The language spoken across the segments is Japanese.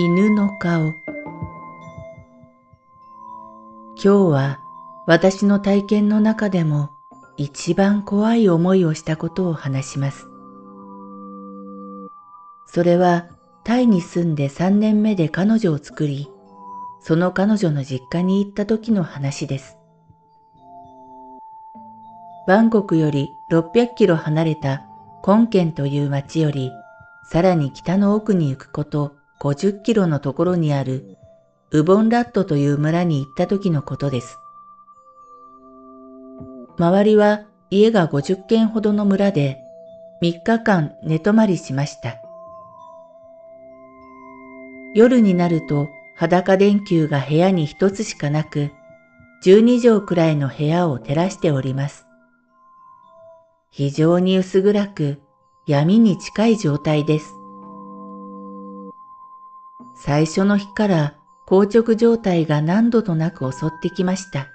犬の顔今日は私の体験の中でも一番怖い思いをしたことを話します。それはタイに住んで3年目で彼女を作り、その彼女の実家に行った時の話です。バンコクより600キロ離れたコンケンという町よりさらに北の奥に行くこと50キロのところにあるウボンラットという村に行った時のことです。周りは家が50軒ほどの村で3日間寝泊まりしました。夜になると裸電球が部屋に一つしかなく、12畳くらいの部屋を照らしております。非常に薄暗く闇に近い状態です。最初の日から硬直状態が何度となく襲ってきました。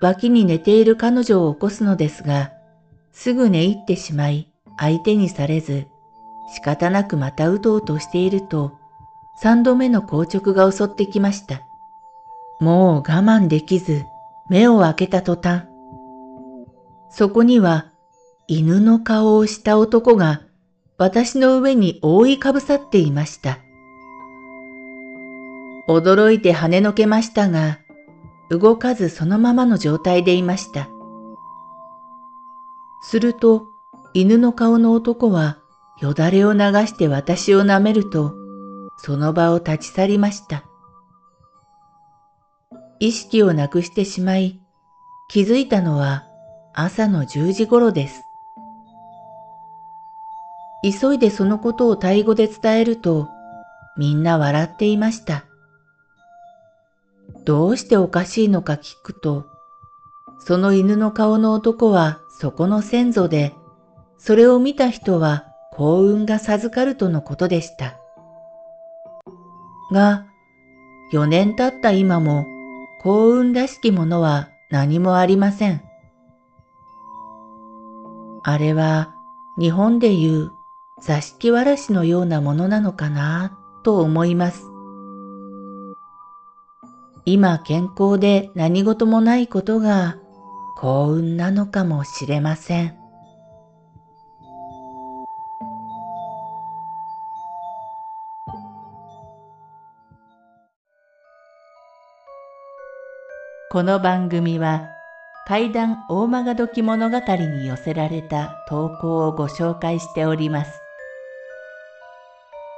脇に寝ている彼女を起こすのですが、すぐ寝入ってしまい相手にされず、仕方なくまたうとうとしていると、三度目の硬直が襲ってきました。もう我慢できず、目を開けた途端、そこには犬の顔をした男が私の上に覆いかぶさっていました。驚いて跳ねのけましたが、動かずそのままの状態でいました。すると、犬の顔の男はよだれを流して私を舐めると、その場を立ち去りました。意識をなくしてしまい、気づいたのは朝の10時頃です。急いでそのことをタイ語で伝えると、みんな笑っていました。どうしておかしいのか聞くと、その犬の顔の男はそこの先祖で、それを見た人は幸運が授かるとのことでした。が、4年経った今も幸運らしきものは何もありません。あれは日本でいう座敷わらしのようなものなのかなと思います。今健康で何事もないことが幸運なのかもしれません。この番組は怪談大曲どき物語に寄せられた投稿をご紹介しております。